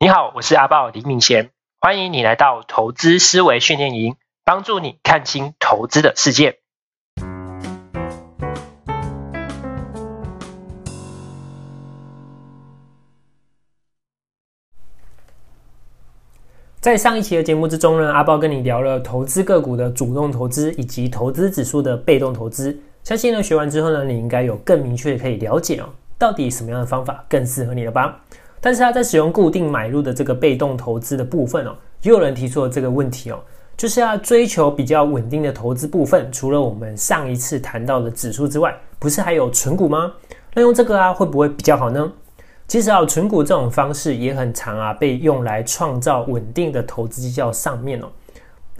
你好，我是阿豹李敏贤，欢迎你来到投资思维训练营，帮助你看清投资的世界。在上一期的节目之中呢，阿豹跟你聊了投资个股的主动投资以及投资指数的被动投资。相信呢学完之后呢，你应该有更明确的可以了解哦，到底什么样的方法更适合你了吧？但是他在使用固定买入的这个被动投资的部分哦，也有人提出了这个问题哦，就是要追求比较稳定的投资部分，除了我们上一次谈到的指数之外，不是还有存股吗？那用这个啊会不会比较好呢？其实啊，存股这种方式也很常啊，被用来创造稳定的投资绩效上面哦。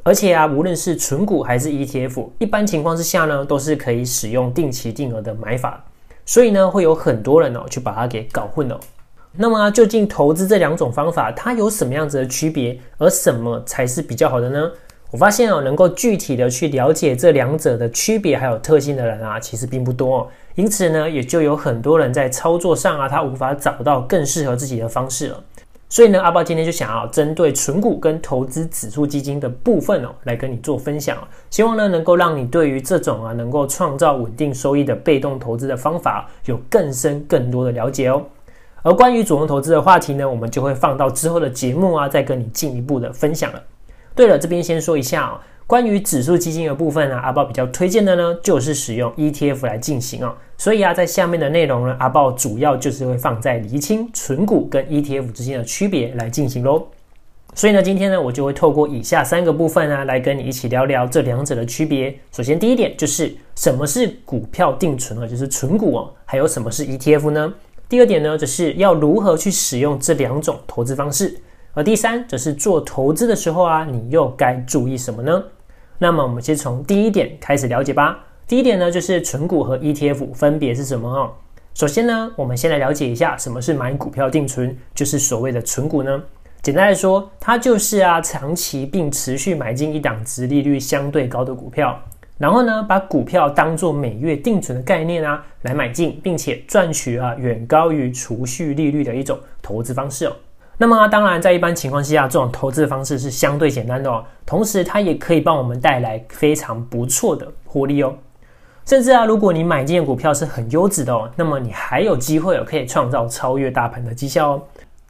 而且啊，无论是存股还是 ETF，一般情况之下呢，都是可以使用定期定额的买法。所以呢，会有很多人哦，去把它给搞混了。那么，究竟投资这两种方法，它有什么样子的区别？而什么才是比较好的呢？我发现哦，能够具体的去了解这两者的区别还有特性的人啊，其实并不多。因此呢，也就有很多人在操作上啊，他无法找到更适合自己的方式了。所以呢，阿豹今天就想要针对存股跟投资指数基金的部分哦，来跟你做分享。希望呢，能够让你对于这种啊，能够创造稳定收益的被动投资的方法，有更深更多的了解哦。而关于主动投资的话题呢，我们就会放到之后的节目啊，再跟你进一步的分享了。对了，这边先说一下啊，关于指数基金的部分呢，阿豹比较推荐的呢，就是使用 ETF 来进行啊。所以啊，在下面的内容呢，阿豹主要就是会放在厘清存股跟 ETF 之间的区别来进行喽。所以呢，今天呢，我就会透过以下三个部分呢，来跟你一起聊聊这两者的区别。首先，第一点就是什么是股票定存啊，就是存股哦，还有什么是 ETF 呢？第二点呢，就是要如何去使用这两种投资方式。而第三，则是做投资的时候啊，你又该注意什么呢？那么我们先从第一点开始了解吧。第一点呢，就是存股和 ETF 分别是什么哦？首先呢，我们先来了解一下什么是买股票定存，就是所谓的存股呢。简单来说，它就是啊，长期并持续买进一档殖利率相对高的股票，然后呢，把股票当作每月定存的概念啊来买进，并且赚取啊远高于储蓄利率的一种投资方式哦。那么啊，当然，在一般情况下，这种投资方式是相对简单的哦。同时，它也可以帮我们带来非常不错的获利哦。甚至啊，如果你买进的股票是很优质的哦，那么你还有机会可以创造超越大盘的绩效哦。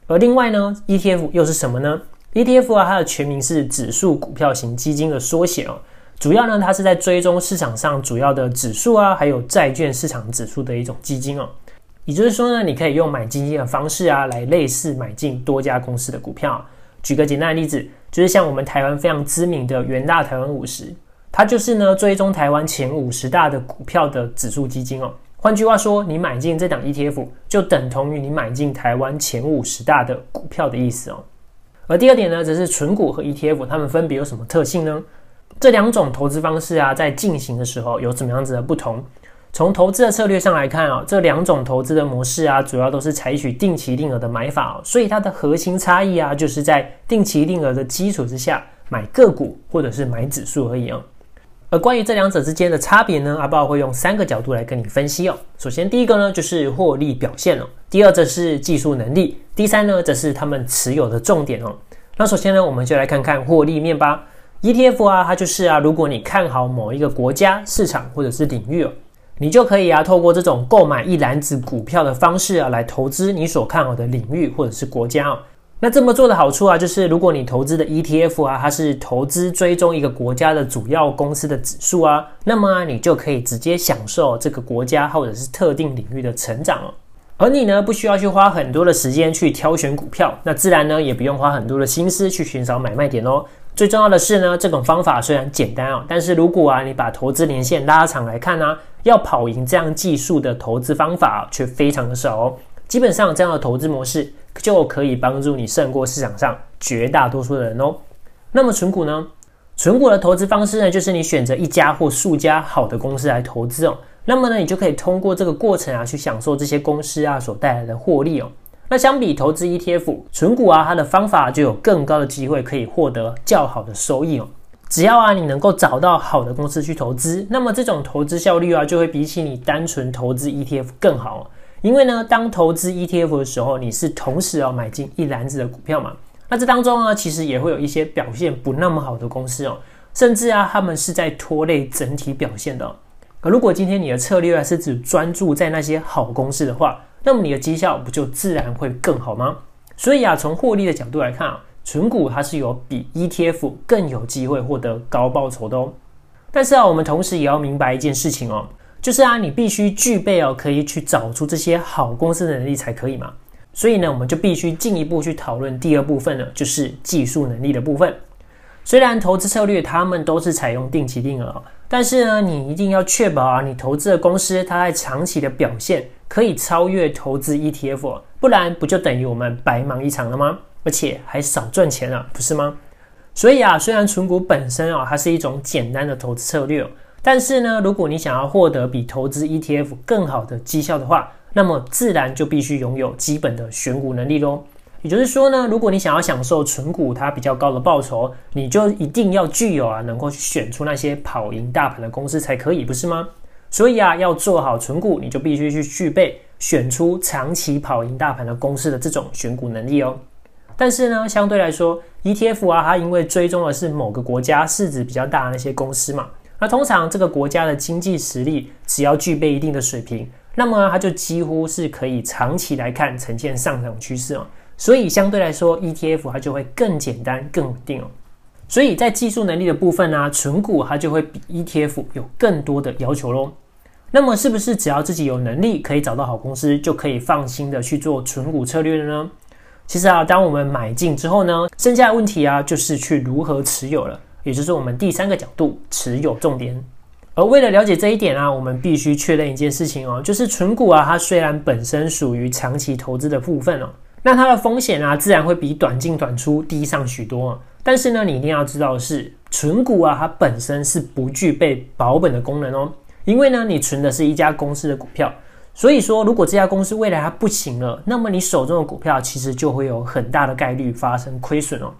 而另外呢，ETF 又是什么呢？ETF 啊，它的全名是指数股票型基金的缩写哦。主要呢，它是在追踪市场上主要的指数啊，还有债券市场指数的一种基金哦。也就是说呢，你可以用买基金的方式啊，来类似买进多家公司的股票。举个简单的例子，就是像我们台湾非常知名的元大台湾五十，它就是呢追踪台湾前五十大的股票的指数基金哦。换句话说，你买进这档 ETF，就等同于你买进台湾前五十大的股票的意思哦。而第二点呢，则是存股和 ETF，它们分别有什么特性呢？这两种投资方式啊，在进行的时候有怎么样子的不同？从投资的策略上来看啊，这两种投资的模式啊，主要都是采取定期定额的买法，所以它的核心差异啊，就是在定期定额的基础之下买个股或者是买指数而已啊。而关于这两者之间的差别呢，阿豹会用三个角度来跟你分析哦。首先，第一个呢就是获利表现哦；第二，则是技术能力；第三呢，则是他们持有的重点哦。那首先呢，我们就来看看获利面吧。ETF 啊，它就是啊，如果你看好某一个国家、市场或者是领域哦。你就可以啊，透过这种购买一篮子股票的方式啊，来投资你所看好的领域或者是国家哦。那这么做的好处啊，就是如果你投资的 ETF 啊，它是投资追踪一个国家的主要公司的指数啊，那么啊，你就可以直接享受这个国家或者是特定领域的成长哦。而你呢，不需要去花很多的时间去挑选股票，那自然呢，也不用花很多的心思去寻找买卖点哦。最重要的是呢，这种方法虽然简单哦，但是如果啊，你把投资年限拉长来看呢，要跑赢这样技术的投资方法却非常的少哦。基本上这样的投资模式就可以帮助你胜过市场上绝大多数的人哦。那么存股呢？存股的投资方式呢，就是你选择一家或数家好的公司来投资哦。那么呢，你就可以通过这个过程啊，去享受这些公司啊所带来的获利哦。那相比投资 ETF 存股啊，它的方法就有更高的机会可以获得较好的收益哦。只要啊你能够找到好的公司去投资，那么这种投资效率啊就会比起你单纯投资 ETF 更好。因为呢，当投资 ETF 的时候，你是同时要买进一篮子的股票嘛。那这当中啊，其实也会有一些表现不那么好的公司哦，甚至啊，他们是在拖累整体表现的。如果今天你的策略啊是只专注在那些好公司的话，那么你的绩效不就自然会更好吗？所以啊，从获利的角度来看啊，存股它是有比 ETF 更有机会获得高报酬的哦。但是啊，我们同时也要明白一件事情哦，就是啊，你必须具备哦可以去找出这些好公司的能力才可以嘛。所以呢，我们就必须进一步去讨论第二部分呢，就是技术能力的部分。虽然投资策略他们都是采用定期定额，但是呢，你一定要确保啊，你投资的公司它在长期的表现可以超越投资 ETF，不然不就等于我们白忙一场了吗？而且还少赚钱了，不是吗？所以啊，虽然存股本身啊，它是一种简单的投资策略，但是呢，如果你想要获得比投资 ETF 更好的绩效的话，那么自然就必须拥有基本的选股能力喽。也就是说呢，如果你想要享受存股它比较高的报酬，你就一定要具有啊，能够选出那些跑赢大盘的公司才可以，不是吗？所以啊，要做好存股，你就必须去具备选出长期跑赢大盘的公司的这种选股能力哦。但是呢，相对来说，ETF 啊，它因为追踪的是某个国家市值比较大的那些公司嘛，那通常这个国家的经济实力只要具备一定的水平。那么它就几乎是可以长期来看呈现上涨趋势哦，所以相对来说 ETF 它就会更简单、更稳定哦。所以在技术能力的部分呢、啊，存股它就会比 ETF 有更多的要求喽。那么是不是只要自己有能力可以找到好公司，就可以放心的去做存股策略了呢？其实啊，当我们买进之后呢，剩下的问题啊就是去如何持有了，也就是我们第三个角度，持有重点。而为了了解这一点啊，我们必须确认一件事情哦，就是存股啊，它虽然本身属于长期投资的部分哦，那它的风险啊，自然会比短进短出低上许多。但是呢，你一定要知道的是，存股啊，它本身是不具备保本的功能哦，因为呢，你存的是一家公司的股票，所以说，如果这家公司未来它不行了，那么你手中的股票其实就会有很大的概率发生亏损哦。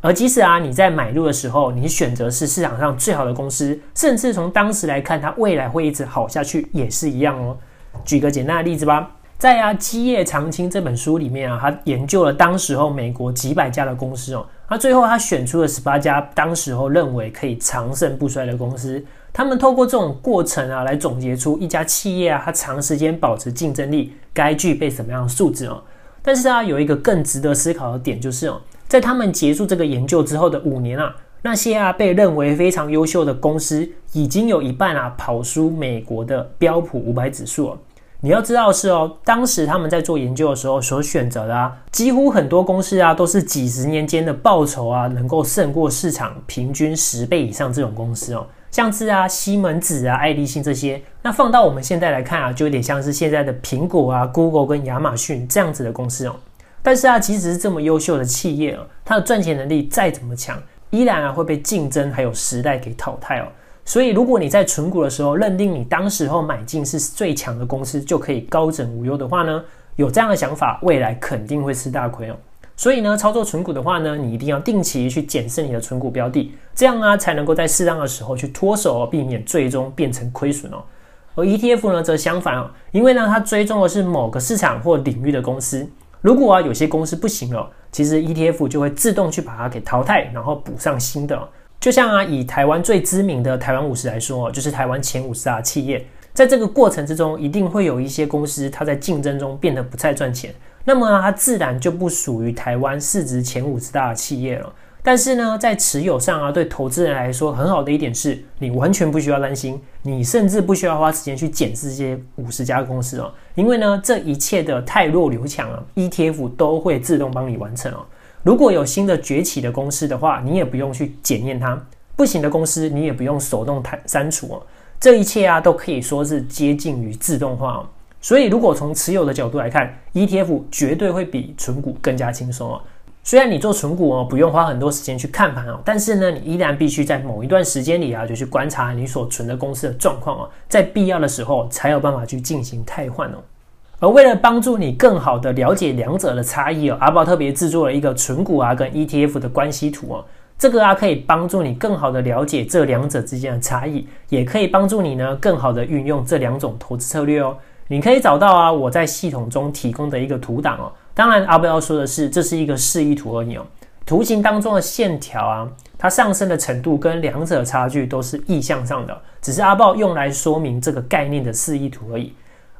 而即使啊，你在买入的时候，你选择是市场上最好的公司，甚至从当时来看，它未来会一直好下去，也是一样哦。举个简单的例子吧，在啊《基业长青》这本书里面啊，他研究了当时候美国几百家的公司哦，那最后他选出了十八家当时候认为可以长盛不衰的公司。他们透过这种过程啊，来总结出一家企业啊，它长时间保持竞争力该具备什么样的素质哦。但是啊，有一个更值得思考的点就是哦。在他们结束这个研究之后的五年啊，那些啊被认为非常优秀的公司，已经有一半啊跑输美国的标普五百指数了。你要知道是哦，当时他们在做研究的时候所选择的啊，几乎很多公司啊都是几十年间的报酬啊，能够胜过市场平均十倍以上这种公司哦，像是啊西门子啊、爱立信这些。那放到我们现在来看啊，就有点像是现在的苹果啊、Google 跟亚马逊这样子的公司哦。但是啊，即使是这么优秀的企业啊，它的赚钱能力再怎么强，依然啊会被竞争还有时代给淘汰哦。所以，如果你在存股的时候认定你当时候买进是最强的公司，就可以高枕无忧的话呢，有这样的想法，未来肯定会吃大亏哦。所以呢，操作存股的话呢，你一定要定期去检视你的存股标的，这样啊才能够在适当的时候去脱手，避免最终变成亏损哦。而 ETF 呢则相反哦，因为呢它追踪的是某个市场或领域的公司。如果啊有些公司不行了，其实 ETF 就会自动去把它给淘汰，然后补上新的。就像啊以台湾最知名的台湾五十来说，就是台湾前五十大企业，在这个过程之中，一定会有一些公司它在竞争中变得不再赚钱，那么它自然就不属于台湾市值前五十大的企业了。但是呢，在持有上啊，对投资人来说很好的一点是，你完全不需要担心，你甚至不需要花时间去检视这些五十家公司哦，因为呢，这一切的太弱留强啊，ETF 都会自动帮你完成哦。如果有新的崛起的公司的话，你也不用去检验它；不行的公司，你也不用手动删删除哦。这一切啊，都可以说是接近于自动化哦。所以，如果从持有的角度来看，ETF 绝对会比存股更加轻松哦。虽然你做存股哦，不用花很多时间去看盘哦，但是呢，你依然必须在某一段时间里啊，就去观察你所存的公司的状况哦，在必要的时候才有办法去进行汰换哦。而为了帮助你更好的了解两者的差异哦，阿宝特别制作了一个存股啊跟 ETF 的关系图哦，这个啊可以帮助你更好的了解这两者之间的差异，也可以帮助你呢更好的运用这两种投资策略哦。你可以找到啊，我在系统中提供的一个图档哦。当然，阿豹要说的是，这是一个示意图而已哦。图形当中的线条啊，它上升的程度跟两者的差距都是意向上的，只是阿豹用来说明这个概念的示意图而已。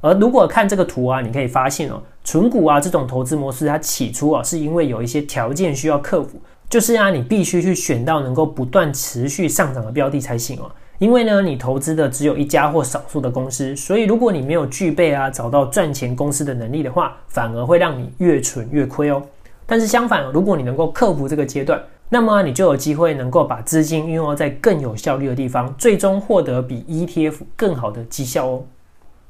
而如果看这个图啊，你可以发现哦，存股啊这种投资模式，它起初啊是因为有一些条件需要克服，就是啊你必须去选到能够不断持续上涨的标的才行哦。因为呢，你投资的只有一家或少数的公司，所以如果你没有具备啊找到赚钱公司的能力的话，反而会让你越存越亏哦。但是相反，如果你能够克服这个阶段，那么你就有机会能够把资金运用在更有效率的地方，最终获得比 ETF 更好的绩效哦。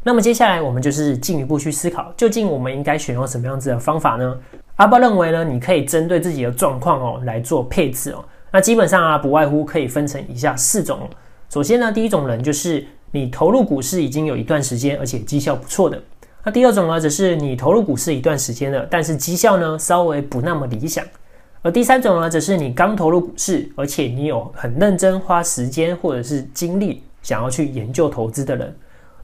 那么接下来我们就是进一步去思考，究竟我们应该选用什么样子的方法呢？阿豹认为呢，你可以针对自己的状况哦来做配置哦。那基本上啊，不外乎可以分成以下四种。首先呢，第一种人就是你投入股市已经有一段时间，而且绩效不错的。那第二种呢，则是你投入股市一段时间了，但是绩效呢稍微不那么理想。而第三种呢，则是你刚投入股市，而且你有很认真花时间或者是精力想要去研究投资的人。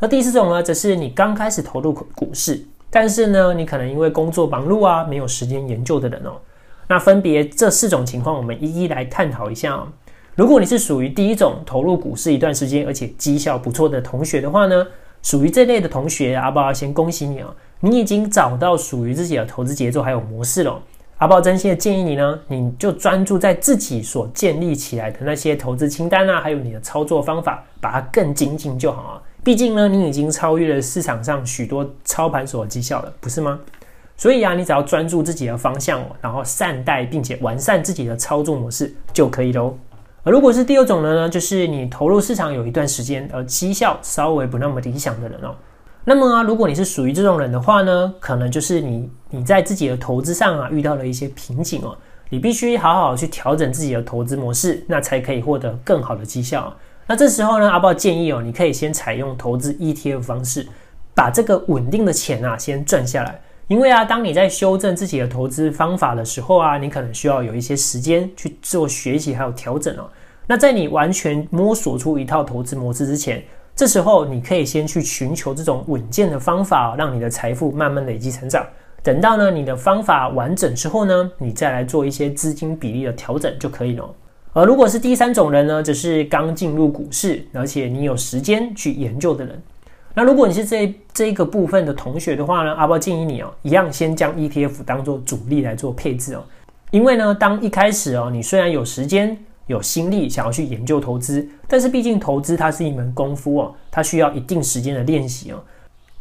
那第四种呢，则是你刚开始投入股市，但是呢，你可能因为工作忙碌啊，没有时间研究的人哦。那分别这四种情况，我们一一来探讨一下哦。如果你是属于第一种投入股市一段时间，而且绩效不错的同学的话呢，属于这类的同学，阿豹要先恭喜你哦，你已经找到属于自己的投资节奏还有模式了。阿豹真心的建议你呢，你就专注在自己所建立起来的那些投资清单啊，还有你的操作方法，把它更精进就好啊。毕竟呢，你已经超越了市场上许多操盘手的绩效了，不是吗？所以啊，你只要专注自己的方向，然后善待并且完善自己的操作模式就可以喽。而如果是第二种呢，就是你投入市场有一段时间，而绩效稍微不那么理想的人哦。那么啊，如果你是属于这种人的话呢，可能就是你你在自己的投资上啊遇到了一些瓶颈哦，你必须好好去调整自己的投资模式，那才可以获得更好的绩效。那这时候呢，阿豹建议哦，你可以先采用投资 ETF 方式，把这个稳定的钱啊先赚下来。因为啊，当你在修正自己的投资方法的时候啊，你可能需要有一些时间去做学习还有调整哦。那在你完全摸索出一套投资模式之前，这时候你可以先去寻求这种稳健的方法，让你的财富慢慢累积成长。等到呢你的方法完整之后呢，你再来做一些资金比例的调整就可以了。而如果是第三种人呢，只是刚进入股市，而且你有时间去研究的人。那如果你是这这一个部分的同学的话呢，阿波建议你哦，一样先将 ETF 当做主力来做配置哦。因为呢，当一开始哦，你虽然有时间、有心力想要去研究投资，但是毕竟投资它是一门功夫哦，它需要一定时间的练习哦。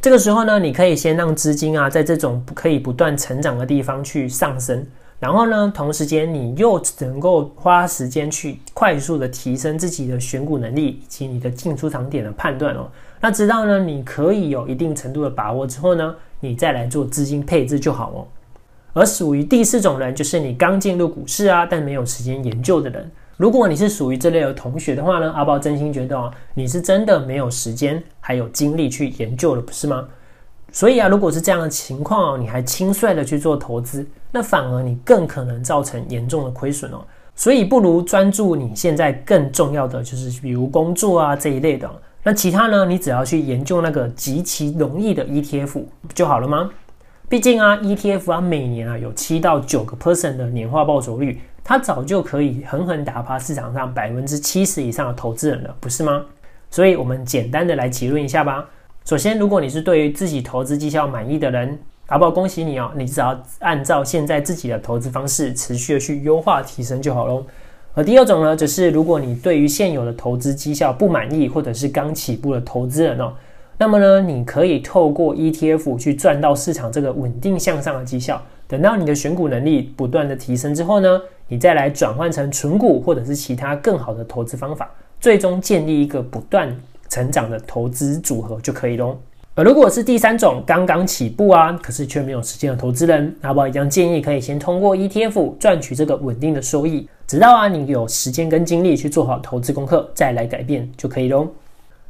这个时候呢，你可以先让资金啊，在这种可以不断成长的地方去上升。然后呢，同时间你又能够花时间去快速的提升自己的选股能力以及你的进出场点的判断哦。那直到呢，你可以有一定程度的把握之后呢，你再来做资金配置就好哦。而属于第四种人，就是你刚进入股市啊，但没有时间研究的人。如果你是属于这类的同学的话呢，阿豹真心觉得哦，你是真的没有时间还有精力去研究了，不是吗？所以啊，如果是这样的情况，你还轻率的去做投资，那反而你更可能造成严重的亏损哦。所以不如专注你现在更重要的，就是比如工作啊这一类的。那其他呢，你只要去研究那个极其容易的 ETF 不就好了吗？毕竟啊，ETF 啊每年啊有七到九个 percent 的年化报酬率，它早就可以狠狠打趴市场上百分之七十以上的投资人了，不是吗？所以我们简单的来结论一下吧。首先，如果你是对于自己投资绩效满意的人，好不好恭喜你哦，你只要按照现在自己的投资方式持续的去优化提升就好喽。而第二种呢，则是如果你对于现有的投资绩效不满意，或者是刚起步的投资人哦，那么呢，你可以透过 ETF 去赚到市场这个稳定向上的绩效。等到你的选股能力不断的提升之后呢，你再来转换成存股或者是其他更好的投资方法，最终建立一个不断成长的投资组合就可以喽。如果是第三种刚刚起步啊，可是却没有时间的投资人，阿豹一样建议可以先通过 ETF 赚取这个稳定的收益，直到啊你有时间跟精力去做好投资功课，再来改变就可以喽。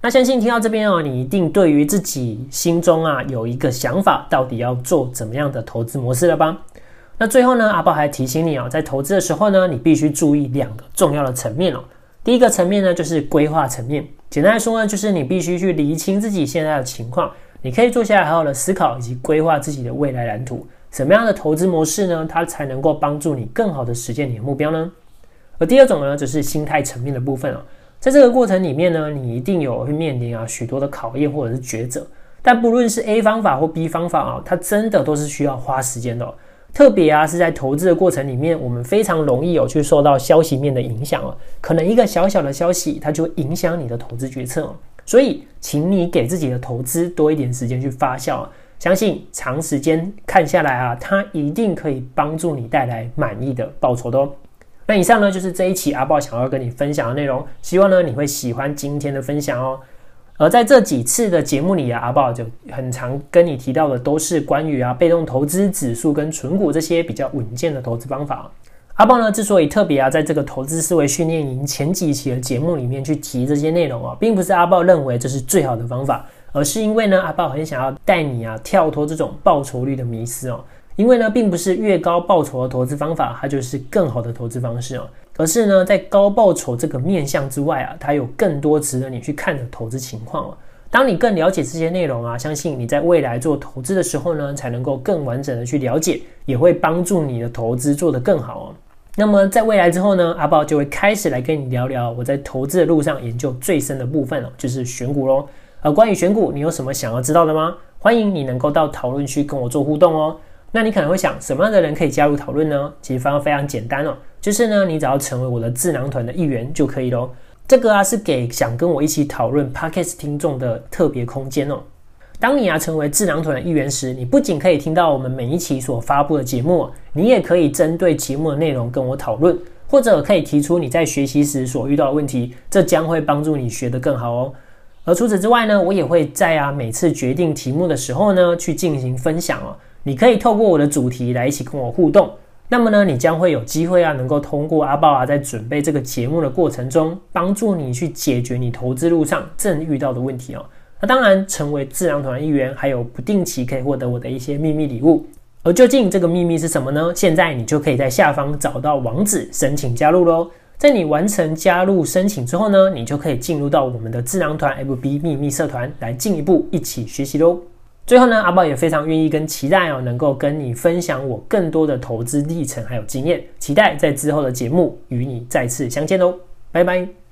那相信听到这边哦，你一定对于自己心中啊有一个想法，到底要做怎么样的投资模式了吧？那最后呢，阿豹还提醒你哦，在投资的时候呢，你必须注意两个重要的层面哦。第一个层面呢，就是规划层面。简单来说呢，就是你必须去厘清自己现在的情况，你可以坐下来好好的思考以及规划自己的未来蓝图。什么样的投资模式呢？它才能够帮助你更好的实现你的目标呢？而第二种呢，则是心态层面的部分哦。在这个过程里面呢，你一定有会面临啊许多的考验或者是抉择。但不论是 A 方法或 B 方法啊，它真的都是需要花时间的。特别啊是在投资的过程里面，我们非常容易有去受到消息面的影响哦。可能一个小小的消息，它就影响你的投资决策。所以，请你给自己的投资多一点时间去发酵。相信长时间看下来啊，它一定可以帮助你带来满意的报酬的哦。那以上呢，就是这一期阿豹想要跟你分享的内容，希望呢你会喜欢今天的分享哦。而在这几次的节目里啊，阿豹就很常跟你提到的都是关于啊被动投资、指数跟存股这些比较稳健的投资方法。阿豹呢之所以特别啊在这个投资思维训练营前几期的节目里面去提这些内容啊，并不是阿豹认为这是最好的方法，而是因为呢阿豹很想要带你啊跳脱这种报酬率的迷思哦。因为呢，并不是越高报酬的投资方法，它就是更好的投资方式哦。而是呢，在高报酬这个面向之外啊，它有更多值得你去看的投资情况哦。当你更了解这些内容啊，相信你在未来做投资的时候呢，才能够更完整的去了解，也会帮助你的投资做得更好哦。那么在未来之后呢，阿豹就会开始来跟你聊聊我在投资的路上研究最深的部分哦，就是选股喽。而关于选股，你有什么想要知道的吗？欢迎你能够到讨论区跟我做互动哦。那你可能会想，什么样的人可以加入讨论呢？其实方法非常简单哦，就是呢，你只要成为我的智囊团的一员就可以喽。这个啊是给想跟我一起讨论 Podcast 听众的特别空间哦。当你啊成为智囊团的一员时，你不仅可以听到我们每一期所发布的节目，你也可以针对节目的内容跟我讨论，或者可以提出你在学习时所遇到的问题，这将会帮助你学得更好哦。而除此之外呢，我也会在啊每次决定题目的时候呢，去进行分享哦。你可以透过我的主题来一起跟我互动，那么呢，你将会有机会啊，能够通过阿豹啊，在准备这个节目的过程中，帮助你去解决你投资路上正遇到的问题哦。那当然，成为智囊团一员，还有不定期可以获得我的一些秘密礼物。而究竟这个秘密是什么呢？现在你就可以在下方找到网址申请加入喽。在你完成加入申请之后呢，你就可以进入到我们的智囊团 FB 秘密社团，来进一步一起学习喽。最后呢，阿豹也非常愿意跟期待哦，能够跟你分享我更多的投资历程还有经验，期待在之后的节目与你再次相见哦，拜拜。